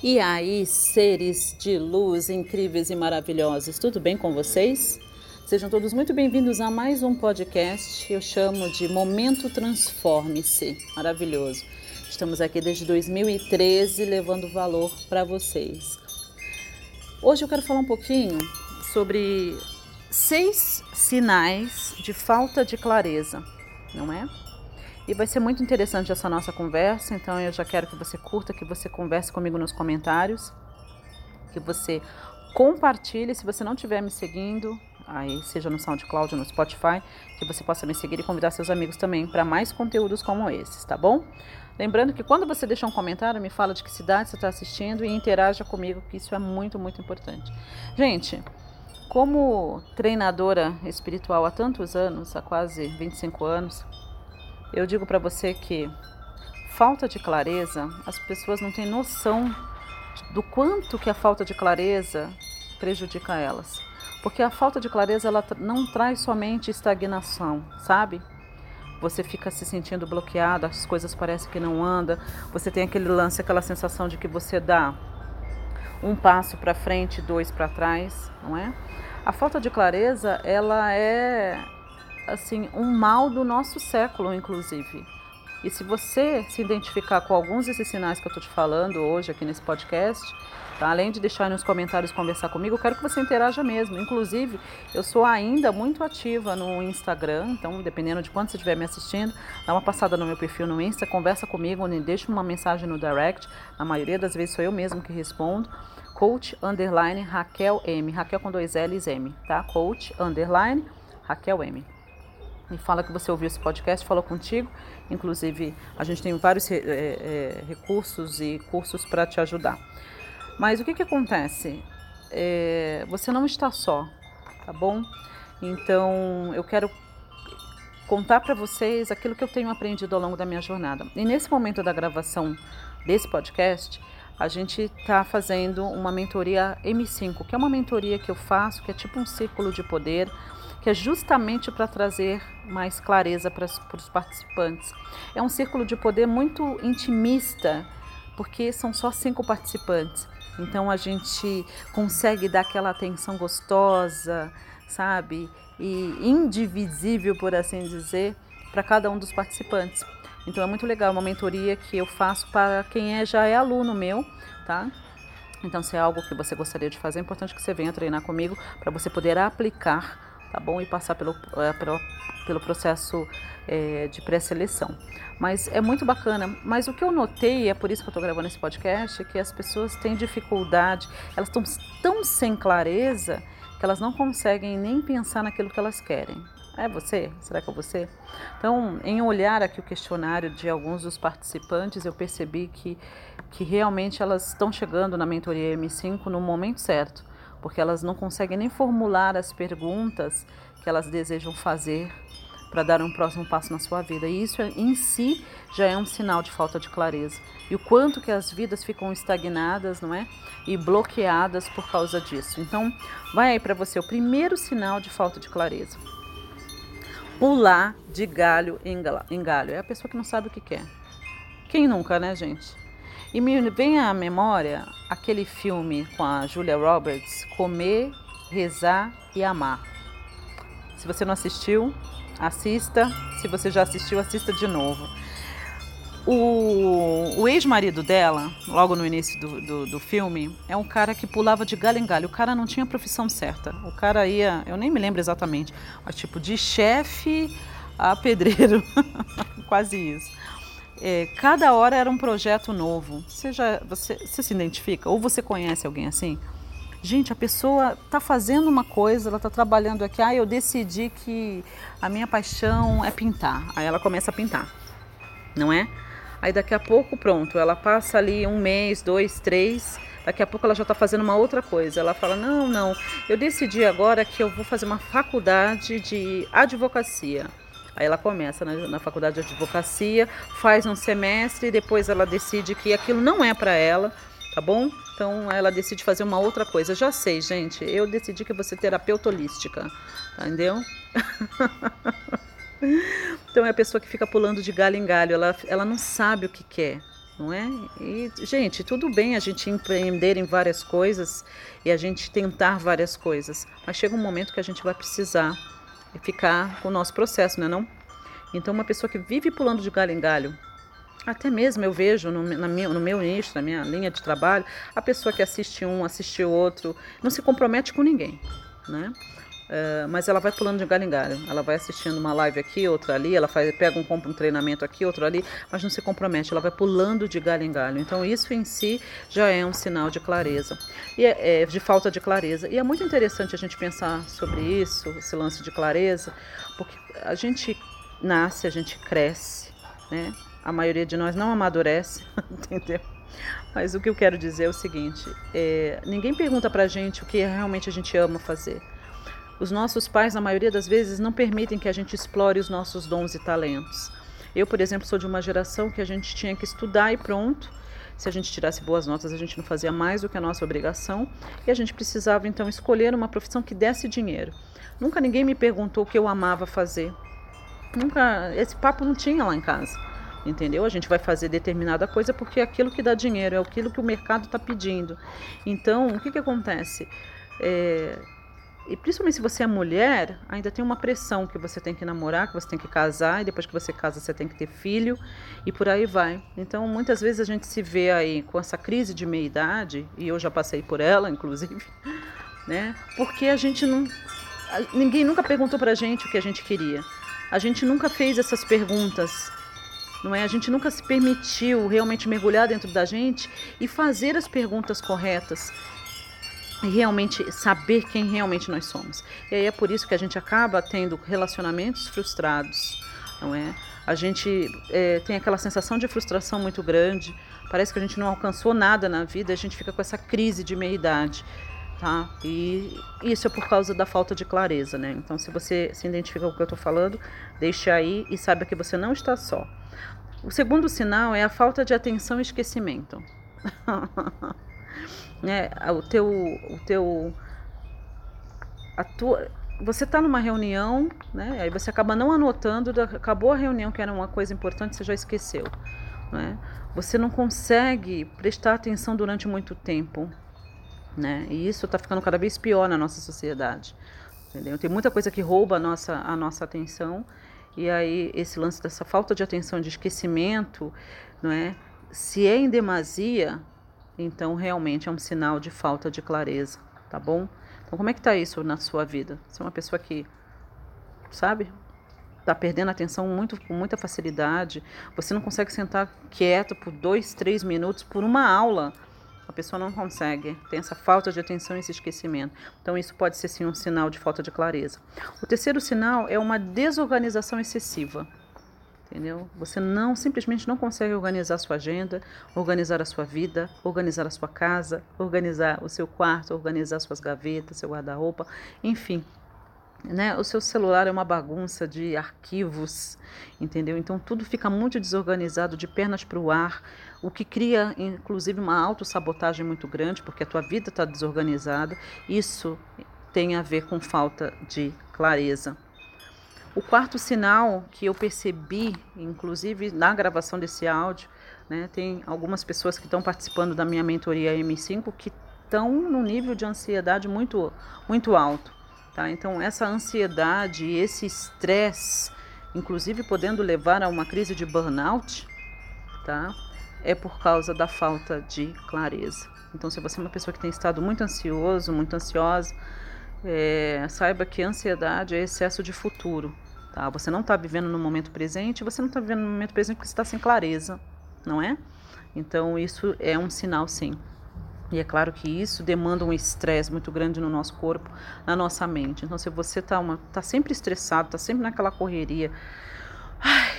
E aí, seres de luz incríveis e maravilhosos, tudo bem com vocês? Sejam todos muito bem-vindos a mais um podcast. Eu chamo de Momento Transforme-se. Maravilhoso. Estamos aqui desde 2013 levando valor para vocês. Hoje eu quero falar um pouquinho sobre seis sinais de falta de clareza, não é? E vai ser muito interessante essa nossa conversa, então eu já quero que você curta, que você converse comigo nos comentários, que você compartilhe, se você não estiver me seguindo, aí seja no SoundCloud ou no Spotify, que você possa me seguir e convidar seus amigos também para mais conteúdos como esses, tá bom? Lembrando que quando você deixar um comentário, me fala de que cidade você está assistindo e interaja comigo, que isso é muito, muito importante. Gente, como treinadora espiritual há tantos anos, há quase 25 anos, eu digo para você que falta de clareza, as pessoas não têm noção do quanto que a falta de clareza prejudica elas. Porque a falta de clareza ela não traz somente estagnação, sabe? Você fica se sentindo bloqueado, as coisas parecem que não andam, você tem aquele lance, aquela sensação de que você dá um passo para frente, dois para trás, não é? A falta de clareza, ela é assim um mal do nosso século, inclusive. E se você se identificar com alguns desses sinais que eu estou te falando hoje aqui nesse podcast, tá? além de deixar nos comentários conversar comigo, eu quero que você interaja mesmo. Inclusive, eu sou ainda muito ativa no Instagram, então dependendo de quando você estiver me assistindo, dá uma passada no meu perfil no Insta, conversa comigo, me deixa uma mensagem no direct. Na maioria das vezes sou eu mesmo que respondo. Coach underline Raquel M. Raquel com dois L's M, tá? Coach underline Raquel M me fala que você ouviu esse podcast, falou contigo. Inclusive, a gente tem vários é, é, recursos e cursos para te ajudar. Mas o que, que acontece? É, você não está só, tá bom? Então, eu quero contar para vocês aquilo que eu tenho aprendido ao longo da minha jornada. E nesse momento da gravação desse podcast, a gente está fazendo uma mentoria M5, que é uma mentoria que eu faço, que é tipo um círculo de poder que é justamente para trazer mais clareza para, os participantes. É um círculo de poder muito intimista, porque são só cinco participantes. Então a gente consegue dar aquela atenção gostosa, sabe? E indivisível, por assim dizer, para cada um dos participantes. Então é muito legal, uma mentoria que eu faço para quem é, já é aluno meu, tá? Então, se é algo que você gostaria de fazer, é importante que você venha treinar comigo para você poder aplicar tá bom? E passar pelo, é, pelo, pelo processo é, de pré-seleção. Mas é muito bacana. Mas o que eu notei, é por isso que eu estou gravando esse podcast, é que as pessoas têm dificuldade, elas estão tão sem clareza que elas não conseguem nem pensar naquilo que elas querem. É você? Será que é você? Então, em olhar aqui o questionário de alguns dos participantes, eu percebi que, que realmente elas estão chegando na mentoria M5 no momento certo porque elas não conseguem nem formular as perguntas que elas desejam fazer para dar um próximo passo na sua vida. E isso em si já é um sinal de falta de clareza. E o quanto que as vidas ficam estagnadas, não é? E bloqueadas por causa disso. Então, vai aí para você o primeiro sinal de falta de clareza. Pular de galho em galho. É a pessoa que não sabe o que quer. Quem nunca, né, gente? E me vem à memória aquele filme com a Julia Roberts, Comer, Rezar e Amar. Se você não assistiu, assista. Se você já assistiu, assista de novo. O, o ex-marido dela, logo no início do, do, do, filme, é um cara que pulava de galho em galho. O cara não tinha profissão certa. O cara ia, eu nem me lembro exatamente, mas tipo de chefe a pedreiro, quase isso. É, cada hora era um projeto novo. Você, já, você, você se identifica? Ou você conhece alguém assim? Gente, a pessoa está fazendo uma coisa, ela está trabalhando aqui. Ah, eu decidi que a minha paixão é pintar. Aí ela começa a pintar, não é? Aí daqui a pouco, pronto, ela passa ali um mês, dois, três. Daqui a pouco ela já está fazendo uma outra coisa. Ela fala: Não, não, eu decidi agora que eu vou fazer uma faculdade de advocacia. Aí ela começa na, na faculdade de advocacia, faz um semestre depois ela decide que aquilo não é para ela, tá bom? Então ela decide fazer uma outra coisa. Já sei, gente, eu decidi que ser terapeuta holística, entendeu? então é a pessoa que fica pulando de galho em galho, ela, ela não sabe o que quer, não é? E, gente, tudo bem a gente empreender em várias coisas e a gente tentar várias coisas, mas chega um momento que a gente vai precisar ficar com o nosso processo, não é não? Então, uma pessoa que vive pulando de galho em galho, até mesmo eu vejo no, na minha, no meu nicho, na minha linha de trabalho, a pessoa que assiste um, assiste outro, não se compromete com ninguém, né? Uh, mas ela vai pulando de galho em galho. Ela vai assistindo uma live aqui, outra ali, ela faz, pega um, um treinamento aqui, outro ali, mas não se compromete, ela vai pulando de galho em galho. Então isso em si já é um sinal de clareza, e é, é, de falta de clareza. E é muito interessante a gente pensar sobre isso, esse lance de clareza, porque a gente nasce, a gente cresce, né? A maioria de nós não amadurece, entendeu? Mas o que eu quero dizer é o seguinte: é, ninguém pergunta pra gente o que realmente a gente ama fazer. Os nossos pais, na maioria das vezes, não permitem que a gente explore os nossos dons e talentos. Eu, por exemplo, sou de uma geração que a gente tinha que estudar e pronto. Se a gente tirasse boas notas, a gente não fazia mais do que a nossa obrigação e a gente precisava então escolher uma profissão que desse dinheiro. Nunca ninguém me perguntou o que eu amava fazer. Nunca esse papo não tinha lá em casa. Entendeu? A gente vai fazer determinada coisa porque é aquilo que dá dinheiro, é aquilo que o mercado está pedindo. Então, o que, que acontece? É, e principalmente se você é mulher, ainda tem uma pressão que você tem que namorar, que você tem que casar, e depois que você casa você tem que ter filho, e por aí vai. Então, muitas vezes a gente se vê aí com essa crise de meia-idade, e eu já passei por ela, inclusive, né? Porque a gente não. Ninguém nunca perguntou pra gente o que a gente queria. A gente nunca fez essas perguntas. Não é? A gente nunca se permitiu realmente mergulhar dentro da gente e fazer as perguntas corretas realmente saber quem realmente nós somos. E aí é por isso que a gente acaba tendo relacionamentos frustrados, não é? A gente é, tem aquela sensação de frustração muito grande, parece que a gente não alcançou nada na vida, a gente fica com essa crise de meia-idade, tá? E isso é por causa da falta de clareza, né? Então, se você se identifica com o que eu estou falando, deixe aí e saiba que você não está só. O segundo sinal é a falta de atenção e esquecimento. né? O teu, o teu, a tua, você está numa reunião, né? Aí você acaba não anotando, acabou a reunião que era uma coisa importante, você já esqueceu, né? Você não consegue prestar atenção durante muito tempo, né? E isso está ficando cada vez pior na nossa sociedade, entendeu? Tem muita coisa que rouba a nossa, a nossa atenção e aí esse lance dessa falta de atenção, de esquecimento, não é? Se é em demasia, então realmente é um sinal de falta de clareza, tá bom? Então como é que tá isso na sua vida? Você é uma pessoa que, sabe, tá perdendo atenção muito, com muita facilidade, você não consegue sentar quieto por dois, três minutos por uma aula, a pessoa não consegue, tem essa falta de atenção e esse esquecimento. Então, isso pode ser sim um sinal de falta de clareza. O terceiro sinal é uma desorganização excessiva entendeu? Você não simplesmente não consegue organizar a sua agenda, organizar a sua vida, organizar a sua casa, organizar o seu quarto, organizar suas gavetas, seu guarda-roupa, enfim. Né? O seu celular é uma bagunça de arquivos, entendeu? Então tudo fica muito desorganizado, de pernas para o ar, o que cria inclusive uma autossabotagem muito grande, porque a tua vida está desorganizada. Isso tem a ver com falta de clareza. O quarto sinal que eu percebi, inclusive na gravação desse áudio, né, tem algumas pessoas que estão participando da minha mentoria M5 que estão no nível de ansiedade muito, muito alto. Tá? Então, essa ansiedade, esse estresse, inclusive podendo levar a uma crise de burnout, tá? é por causa da falta de clareza. Então, se você é uma pessoa que tem estado muito ansioso, muito ansiosa, é, saiba que ansiedade é excesso de futuro. Tá? Você não está vivendo no momento presente, você não está vivendo no momento presente porque você está sem clareza, não é? Então isso é um sinal, sim. E é claro que isso demanda um estresse muito grande no nosso corpo, na nossa mente. Então, se você está tá sempre estressado, está sempre naquela correria, ai,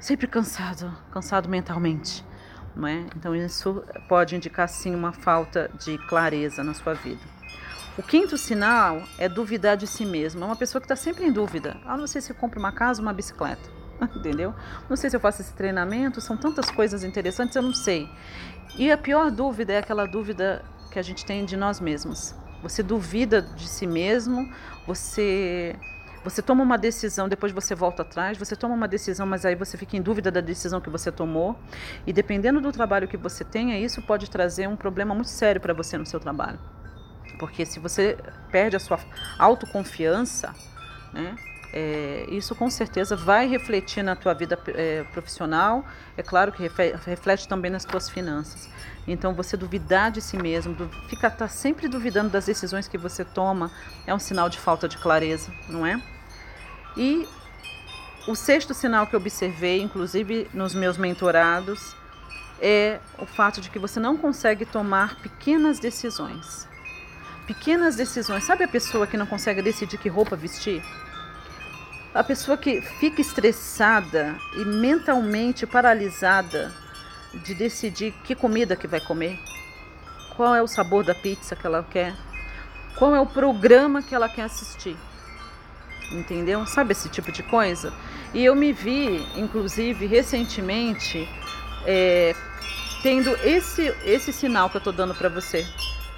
sempre cansado, cansado mentalmente, não é? Então, isso pode indicar, sim, uma falta de clareza na sua vida. O quinto sinal é duvidar de si mesmo. É uma pessoa que está sempre em dúvida. Ah, não sei se eu compro uma casa ou uma bicicleta. Entendeu? Não sei se eu faço esse treinamento. São tantas coisas interessantes, eu não sei. E a pior dúvida é aquela dúvida que a gente tem de nós mesmos. Você duvida de si mesmo, você Você toma uma decisão, depois você volta atrás, você toma uma decisão, mas aí você fica em dúvida da decisão que você tomou. E dependendo do trabalho que você tenha, isso pode trazer um problema muito sério para você no seu trabalho. Porque se você perde a sua autoconfiança, né, é, isso com certeza vai refletir na tua vida é, profissional, é claro que reflete também nas tuas finanças. Então você duvidar de si mesmo, ficar tá sempre duvidando das decisões que você toma, é um sinal de falta de clareza, não é? E o sexto sinal que eu observei, inclusive nos meus mentorados, é o fato de que você não consegue tomar pequenas decisões. Pequenas decisões. Sabe a pessoa que não consegue decidir que roupa vestir? A pessoa que fica estressada e mentalmente paralisada de decidir que comida que vai comer, qual é o sabor da pizza que ela quer, qual é o programa que ela quer assistir. Entendeu? Sabe esse tipo de coisa? E eu me vi, inclusive, recentemente, é, tendo esse, esse sinal que eu estou dando para você,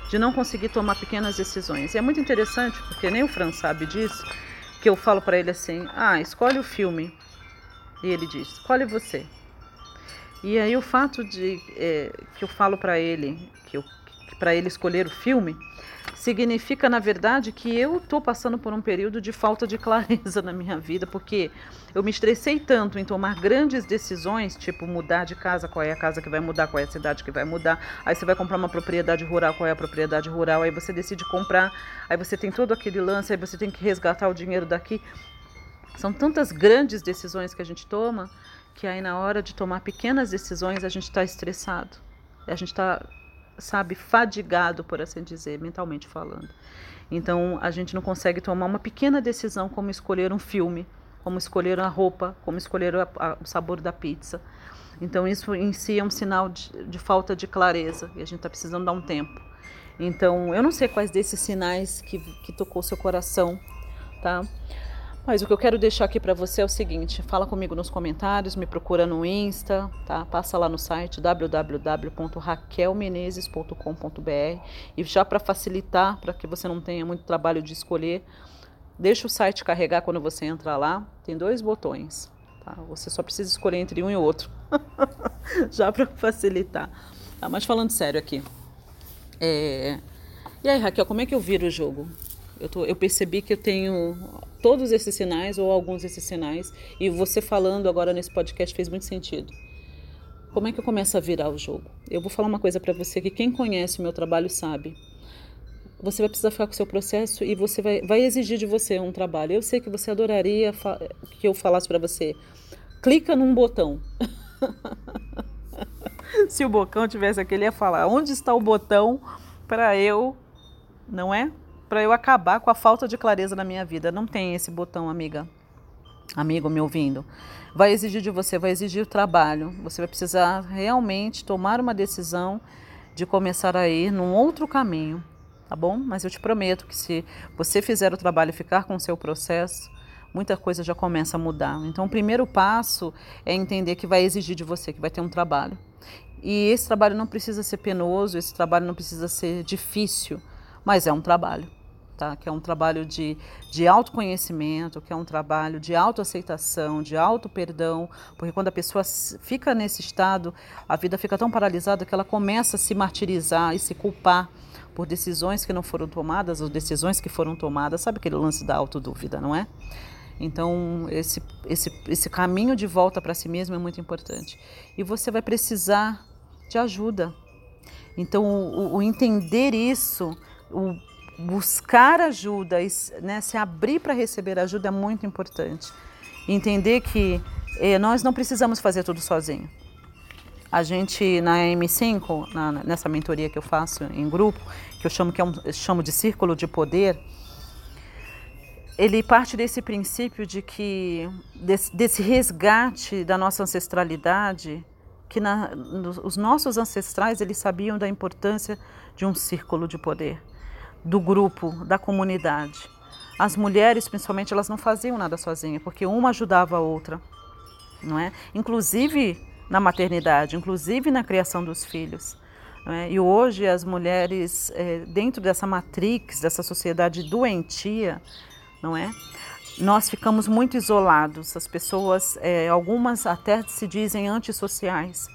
de não conseguir tomar pequenas decisões. E é muito interessante, porque nem o Fran sabe disso, que eu falo para ele assim: ah, escolhe o filme. E ele diz: escolhe você. E aí o fato de é, que eu falo para ele que, que para ele escolher o filme significa na verdade que eu estou passando por um período de falta de clareza na minha vida, porque eu me estressei tanto em tomar grandes decisões, tipo mudar de casa, qual é a casa que vai mudar, qual é a cidade que vai mudar. Aí você vai comprar uma propriedade rural, qual é a propriedade rural, aí você decide comprar, aí você tem todo aquele lance, aí você tem que resgatar o dinheiro daqui. São tantas grandes decisões que a gente toma que aí na hora de tomar pequenas decisões a gente está estressado. A gente está sabe, fadigado, por assim dizer, mentalmente falando. Então a gente não consegue tomar uma pequena decisão como escolher um filme, como escolher a roupa, como escolher a, a, o sabor da pizza. Então isso em si é um sinal de, de falta de clareza e a gente está precisando dar um tempo. Então eu não sei quais desses sinais que, que tocou seu coração, tá? Mas o que eu quero deixar aqui para você é o seguinte: fala comigo nos comentários, me procura no Insta, tá? Passa lá no site www.raquelmenezes.com.br e já para facilitar, para que você não tenha muito trabalho de escolher, deixa o site carregar quando você entra lá. Tem dois botões, tá? Você só precisa escolher entre um e outro, já para facilitar. Tá? Mas falando sério aqui, é... e aí Raquel, como é que eu viro o jogo? Eu, tô, eu percebi que eu tenho todos esses sinais ou alguns desses sinais e você falando agora nesse podcast fez muito sentido. Como é que eu começo a virar o jogo? Eu vou falar uma coisa para você que quem conhece o meu trabalho sabe. Você vai precisar ficar com o seu processo e você vai, vai exigir de você um trabalho. Eu sei que você adoraria que eu falasse para você: clica num botão. Se o bocão tivesse aqui, ele ia falar: onde está o botão para eu, não é? Para eu acabar com a falta de clareza na minha vida. Não tem esse botão, amiga. Amigo me ouvindo. Vai exigir de você, vai exigir trabalho. Você vai precisar realmente tomar uma decisão de começar a ir num outro caminho, tá bom? Mas eu te prometo que se você fizer o trabalho e ficar com o seu processo, muita coisa já começa a mudar. Então, o primeiro passo é entender que vai exigir de você, que vai ter um trabalho. E esse trabalho não precisa ser penoso, esse trabalho não precisa ser difícil, mas é um trabalho tá? que é um trabalho de, de autoconhecimento, que é um trabalho de autoaceitação, de auto-perdão, porque quando a pessoa fica nesse estado, a vida fica tão paralisada que ela começa a se martirizar e se culpar por decisões que não foram tomadas ou decisões que foram tomadas. Sabe aquele lance da autodúvida, não é? Então, esse, esse, esse caminho de volta para si mesmo é muito importante. E você vai precisar de ajuda. Então, o, o entender isso, o buscar ajuda, né, se abrir para receber ajuda é muito importante. Entender que eh, nós não precisamos fazer tudo sozinho. A gente na M5, na, nessa mentoria que eu faço em grupo, que eu chamo, que é um, chamo de círculo de poder, ele parte desse princípio de que desse, desse resgate da nossa ancestralidade, que na, os nossos ancestrais eles sabiam da importância de um círculo de poder do grupo, da comunidade. As mulheres, principalmente, elas não faziam nada sozinha, porque uma ajudava a outra, não é? Inclusive na maternidade, inclusive na criação dos filhos. É? E hoje as mulheres, é, dentro dessa matrix, dessa sociedade doentia, não é? nós ficamos muito isolados. As pessoas, é, algumas até se dizem antissociais.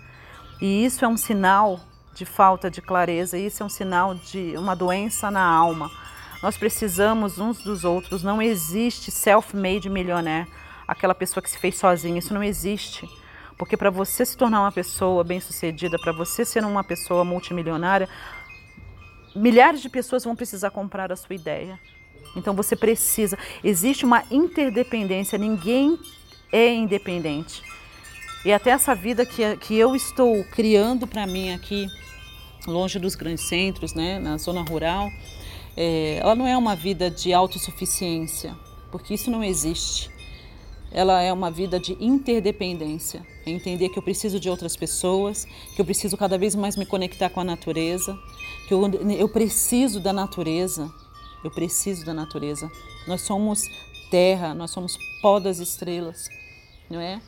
E isso é um sinal de falta de clareza, isso é um sinal de uma doença na alma. Nós precisamos uns dos outros. Não existe self-made millionaire, aquela pessoa que se fez sozinha. Isso não existe. Porque para você se tornar uma pessoa bem-sucedida, para você ser uma pessoa multimilionária, milhares de pessoas vão precisar comprar a sua ideia. Então você precisa. Existe uma interdependência, ninguém é independente. E até essa vida que, que eu estou criando para mim aqui, longe dos grandes centros, né, na zona rural, é, ela não é uma vida de autossuficiência, porque isso não existe. Ela é uma vida de interdependência. É entender que eu preciso de outras pessoas, que eu preciso cada vez mais me conectar com a natureza, que eu, eu preciso da natureza. Eu preciso da natureza. Nós somos terra, nós somos pó das estrelas, não é?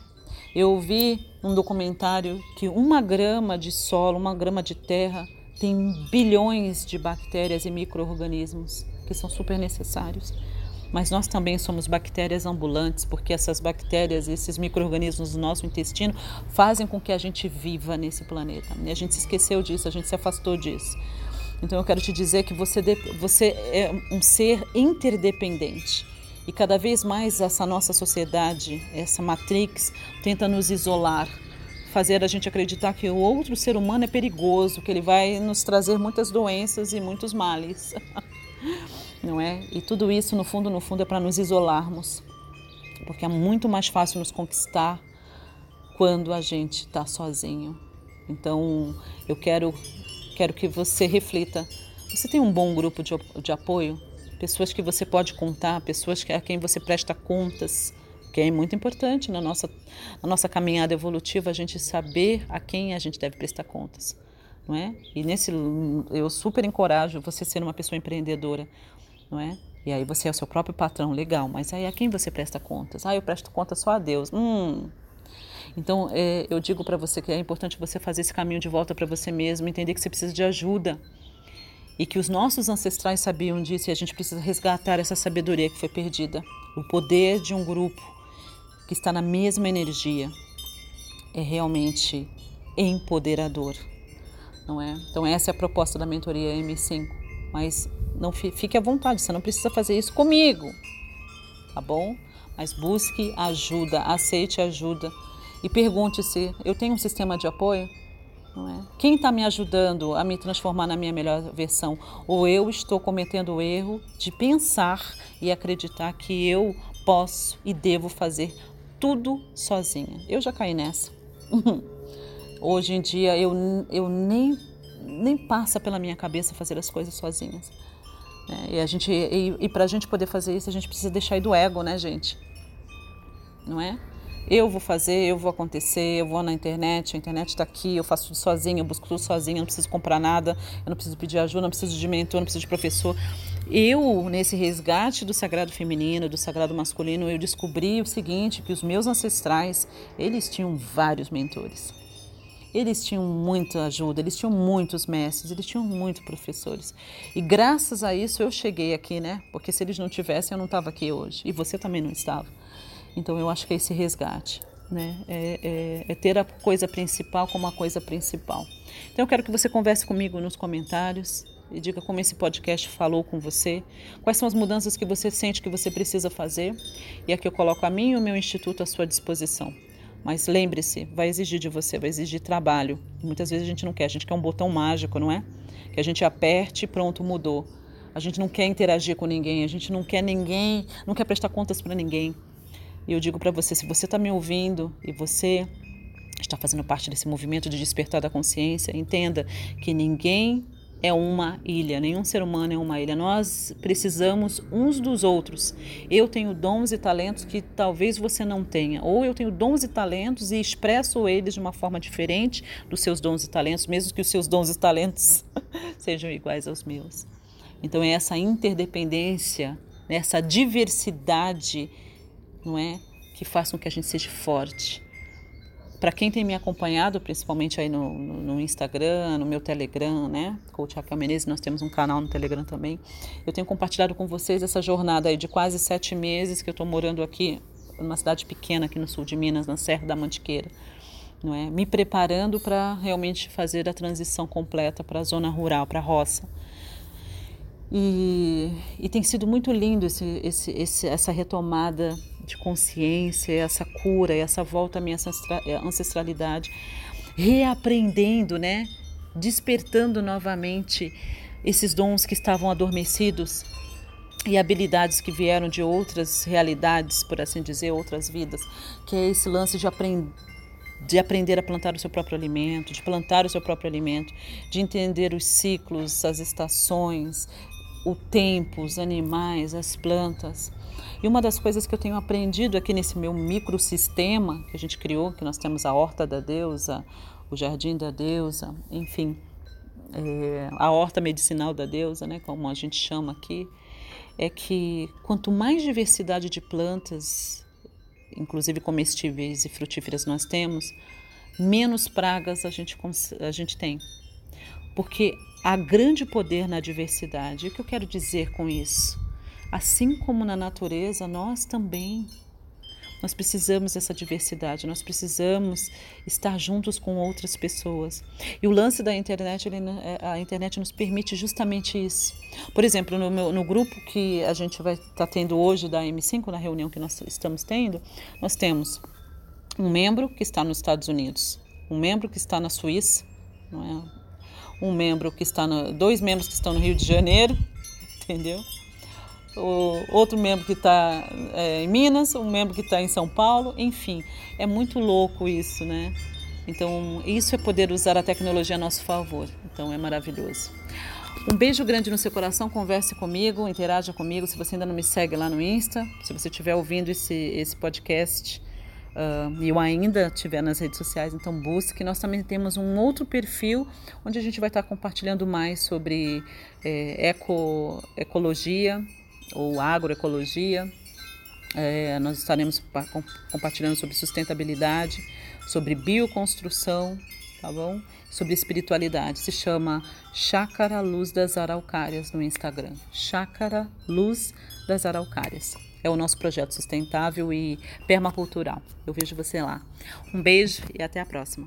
Eu ouvi um documentário que uma grama de solo, uma grama de terra, tem bilhões de bactérias e micro-organismos que são super necessários. Mas nós também somos bactérias ambulantes, porque essas bactérias, esses micro-organismos do nosso intestino fazem com que a gente viva nesse planeta. E a gente se esqueceu disso, a gente se afastou disso. Então eu quero te dizer que você, você é um ser interdependente. E cada vez mais essa nossa sociedade, essa matrix, tenta nos isolar, fazer a gente acreditar que o outro ser humano é perigoso, que ele vai nos trazer muitas doenças e muitos males. Não é? E tudo isso, no fundo, no fundo, é para nos isolarmos. Porque é muito mais fácil nos conquistar quando a gente está sozinho. Então, eu quero, quero que você reflita. Você tem um bom grupo de, de apoio? Pessoas que você pode contar, pessoas a quem você presta contas que é muito importante na nossa, na nossa caminhada evolutiva a gente saber a quem a gente deve prestar contas, não é? E nesse eu super encorajo você ser uma pessoa empreendedora, não é? E aí você é o seu próprio patrão, legal, mas aí a quem você presta contas? Ah, eu presto contas só a Deus. Hum. Então, é, eu digo para você que é importante você fazer esse caminho de volta para você mesmo, entender que você precisa de ajuda e que os nossos ancestrais sabiam disso e a gente precisa resgatar essa sabedoria que foi perdida. O poder de um grupo, que está na mesma energia é realmente empoderador, não é? Então essa é a proposta da mentoria M5, mas não fique à vontade, você não precisa fazer isso comigo, tá bom? Mas busque ajuda, aceite ajuda e pergunte-se: eu tenho um sistema de apoio? Não é? Quem está me ajudando a me transformar na minha melhor versão? Ou eu estou cometendo o erro de pensar e acreditar que eu posso e devo fazer tudo sozinha. Eu já caí nessa. Hoje em dia eu, eu nem, nem passa pela minha cabeça fazer as coisas sozinhas. É, e a gente e, e para a gente poder fazer isso a gente precisa deixar aí do ego, né, gente? Não é? Eu vou fazer, eu vou acontecer, eu vou na internet, a internet está aqui, eu faço tudo sozinha, eu busco tudo sozinha, não preciso comprar nada, eu não preciso pedir ajuda, não preciso de mentor, não preciso de professor. Eu, nesse resgate do sagrado feminino, do sagrado masculino, eu descobri o seguinte, que os meus ancestrais, eles tinham vários mentores. Eles tinham muita ajuda, eles tinham muitos mestres, eles tinham muitos professores. E graças a isso eu cheguei aqui, né? Porque se eles não tivessem, eu não estava aqui hoje. E você também não estava. Então eu acho que é esse resgate, né? É, é, é ter a coisa principal como a coisa principal. Então eu quero que você converse comigo nos comentários e diga como esse podcast falou com você, quais são as mudanças que você sente que você precisa fazer. E aqui eu coloco a mim e o meu instituto à sua disposição. Mas lembre-se, vai exigir de você, vai exigir trabalho. muitas vezes a gente não quer, a gente quer um botão mágico, não é? Que a gente aperte e pronto, mudou. A gente não quer interagir com ninguém, a gente não quer ninguém, não quer prestar contas para ninguém. E eu digo para você, se você está me ouvindo e você está fazendo parte desse movimento de despertar da consciência, entenda que ninguém é uma ilha, nenhum ser humano é uma ilha. Nós precisamos uns dos outros. Eu tenho dons e talentos que talvez você não tenha, ou eu tenho dons e talentos e expresso eles de uma forma diferente dos seus dons e talentos, mesmo que os seus dons e talentos sejam iguais aos meus. Então é essa interdependência, né, essa diversidade, não é, que faz com que a gente seja forte para quem tem me acompanhado, principalmente aí no, no, no, Instagram, no meu Telegram, né? Coach Raquel Menezes, nós temos um canal no Telegram também. Eu tenho compartilhado com vocês essa jornada aí de quase sete meses que eu estou morando aqui numa cidade pequena aqui no sul de Minas, na Serra da Mantiqueira. Não é? Me preparando para realmente fazer a transição completa para a zona rural, para a roça. E, e, tem sido muito lindo esse, esse, esse, essa retomada de consciência, essa cura, essa volta à minha ancestralidade, reaprendendo, né? despertando novamente esses dons que estavam adormecidos e habilidades que vieram de outras realidades, por assim dizer, outras vidas, que é esse lance de de aprender a plantar o seu próprio alimento, de plantar o seu próprio alimento, de entender os ciclos, as estações, o tempo, os animais, as plantas. E uma das coisas que eu tenho aprendido aqui nesse meu microsistema que a gente criou, que nós temos a horta da deusa, o jardim da deusa, enfim, é, a horta medicinal da deusa, né, como a gente chama aqui, é que quanto mais diversidade de plantas, inclusive comestíveis e frutíferas nós temos, menos pragas a gente, a gente tem. Porque há grande poder na diversidade. O que eu quero dizer com isso? Assim como na natureza, nós também nós precisamos dessa diversidade, nós precisamos estar juntos com outras pessoas. E o lance da internet, ele, é, a internet nos permite justamente isso. Por exemplo, no, meu, no grupo que a gente vai estar tá tendo hoje da M5, na reunião que nós estamos tendo, nós temos um membro que está nos Estados Unidos, um membro que está na Suíça, é? Um membro que está no, dois membros que estão no Rio de Janeiro, entendeu? o outro membro que está é, em Minas, um membro que está em São Paulo, enfim, é muito louco isso, né? Então, isso é poder usar a tecnologia a nosso favor. Então, é maravilhoso. Um beijo grande no seu coração, converse comigo, interaja comigo. Se você ainda não me segue lá no Insta, se você estiver ouvindo esse, esse podcast uh, e eu ainda estiver nas redes sociais, então busque. Nós também temos um outro perfil onde a gente vai estar compartilhando mais sobre é, eco, ecologia, ou agroecologia. É, nós estaremos compartilhando sobre sustentabilidade, sobre bioconstrução, tá bom? Sobre espiritualidade. Se chama Chácara Luz das Araucárias no Instagram. Chácara Luz das Araucárias. É o nosso projeto sustentável e permacultural. Eu vejo você lá. Um beijo e até a próxima.